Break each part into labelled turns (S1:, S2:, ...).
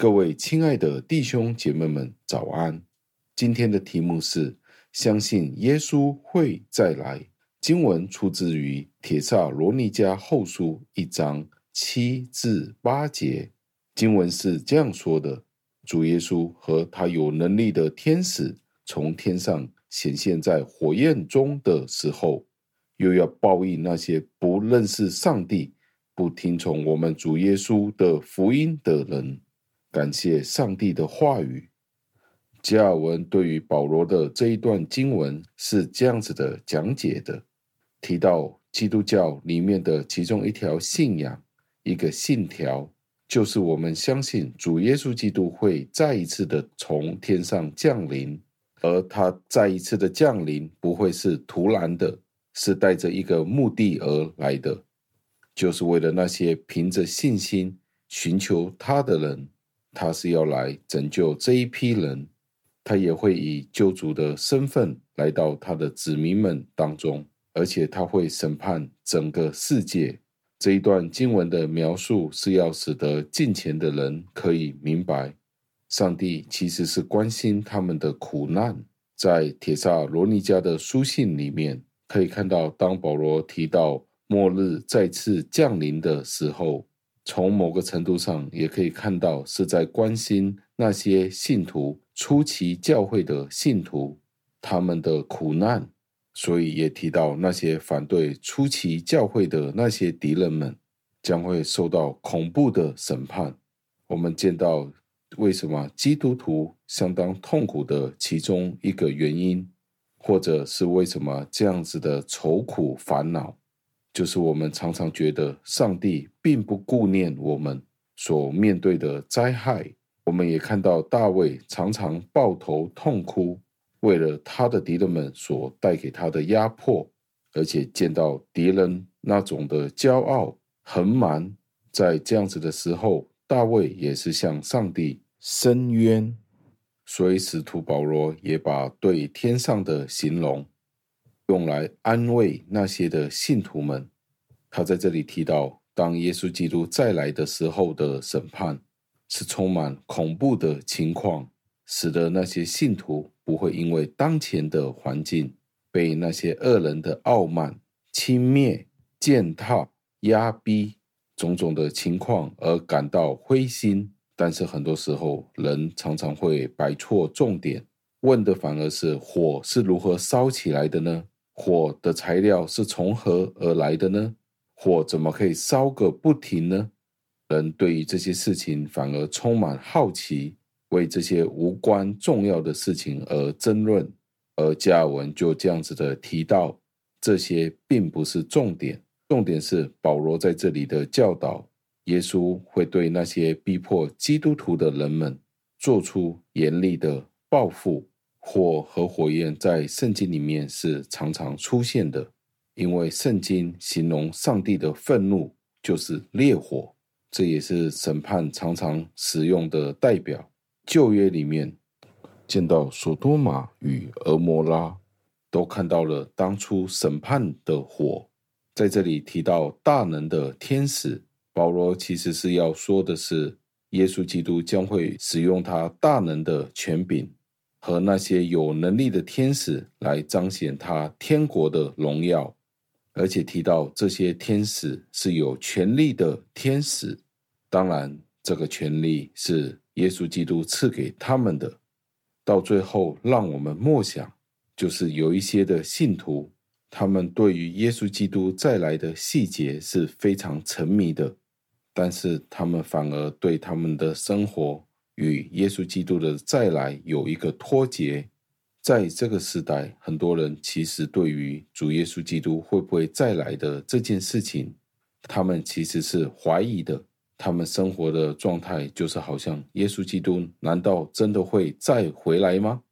S1: 各位亲爱的弟兄姐妹们，早安！今天的题目是相信耶稣会再来。经文出自于《帖撒罗尼迦后书》一章七至八节。经文是这样说的：主耶稣和他有能力的天使从天上显现在火焰中的时候，又要报应那些不认识上帝、不听从我们主耶稣的福音的人。感谢上帝的话语。加尔文对于保罗的这一段经文是这样子的讲解的：提到基督教里面的其中一条信仰，一个信条，就是我们相信主耶稣基督会再一次的从天上降临，而他再一次的降临不会是突然的，是带着一个目的而来的，就是为了那些凭着信心寻求他的人。他是要来拯救这一批人，他也会以救主的身份来到他的子民们当中，而且他会审判整个世界。这一段经文的描述是要使得近前的人可以明白，上帝其实是关心他们的苦难。在铁撒罗尼迦的书信里面，可以看到，当保罗提到末日再次降临的时候。从某个程度上，也可以看到是在关心那些信徒初期教会的信徒他们的苦难，所以也提到那些反对初期教会的那些敌人们将会受到恐怖的审判。我们见到为什么基督徒相当痛苦的其中一个原因，或者是为什么这样子的愁苦烦恼。就是我们常常觉得上帝并不顾念我们所面对的灾害。我们也看到大卫常常抱头痛哭，为了他的敌人们所带给他的压迫，而且见到敌人那种的骄傲、横蛮，在这样子的时候，大卫也是向上帝申冤。所以使徒保罗也把对天上的形容。用来安慰那些的信徒们。他在这里提到，当耶稣基督再来的时候的审判是充满恐怖的情况，使得那些信徒不会因为当前的环境被那些恶人的傲慢、轻蔑、践踏、压逼种种的情况而感到灰心。但是很多时候，人常常会摆错重点，问的反而是火是如何烧起来的呢？火的材料是从何而来的呢？火怎么可以烧个不停呢？人对于这些事情反而充满好奇，为这些无关重要的事情而争论。而加尔文就这样子的提到，这些并不是重点，重点是保罗在这里的教导：耶稣会对那些逼迫基督徒的人们做出严厉的报复。火和火焰在圣经里面是常常出现的，因为圣经形容上帝的愤怒就是烈火，这也是审判常常使用的代表。旧约里面见到索多玛与蛾摩拉，都看到了当初审判的火。在这里提到大能的天使，保罗其实是要说的是，耶稣基督将会使用他大能的权柄。和那些有能力的天使来彰显他天国的荣耀，而且提到这些天使是有权力的天使。当然，这个权力是耶稣基督赐给他们的。到最后，让我们默想，就是有一些的信徒，他们对于耶稣基督再来的细节是非常沉迷的，但是他们反而对他们的生活。与耶稣基督的再来有一个脱节，在这个时代，很多人其实对于主耶稣基督会不会再来的这件事情，他们其实是怀疑的。他们生活的状态就是好像耶稣基督难道真的会再回来吗？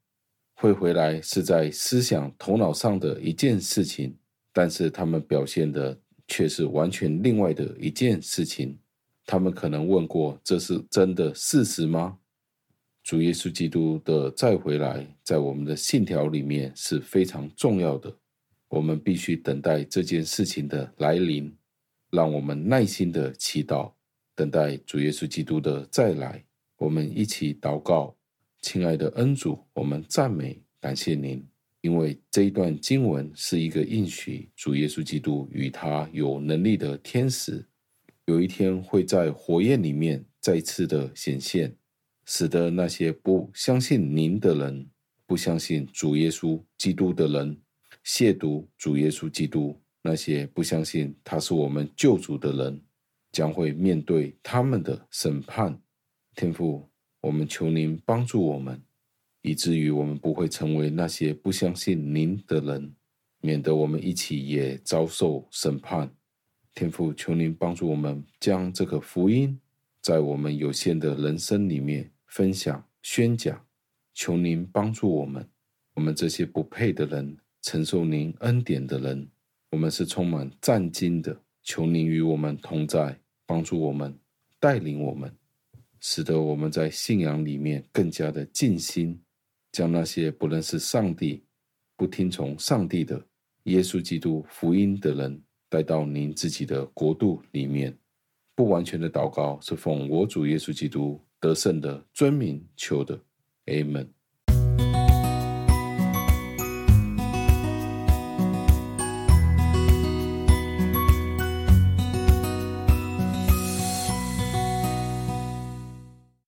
S1: 会回来是在思想头脑上的一件事情，但是他们表现的却是完全另外的一件事情。他们可能问过：“这是真的事实吗？”主耶稣基督的再回来，在我们的信条里面是非常重要的。我们必须等待这件事情的来临，让我们耐心的祈祷，等待主耶稣基督的再来。我们一起祷告，亲爱的恩主，我们赞美感谢您，因为这一段经文是一个应许，主耶稣基督与他有能力的天使，有一天会在火焰里面再次的显现，使得那些不相信您的人，不相信主耶稣基督的人，亵渎主耶稣基督，那些不相信他是我们救主的人，将会面对他们的审判。天父，我们求您帮助我们，以至于我们不会成为那些不相信您的人，免得我们一起也遭受审判。天父，求您帮助我们，将这个福音在我们有限的人生里面分享宣讲。求您帮助我们，我们这些不配的人，承受您恩典的人，我们是充满战兢的。求您与我们同在，帮助我们，带领我们，使得我们在信仰里面更加的尽心，将那些不认识上帝、不听从上帝的耶稣基督福音的人带到您自己的国度里面。不完全的祷告是奉我主耶稣基督得胜的尊名求的。Amen。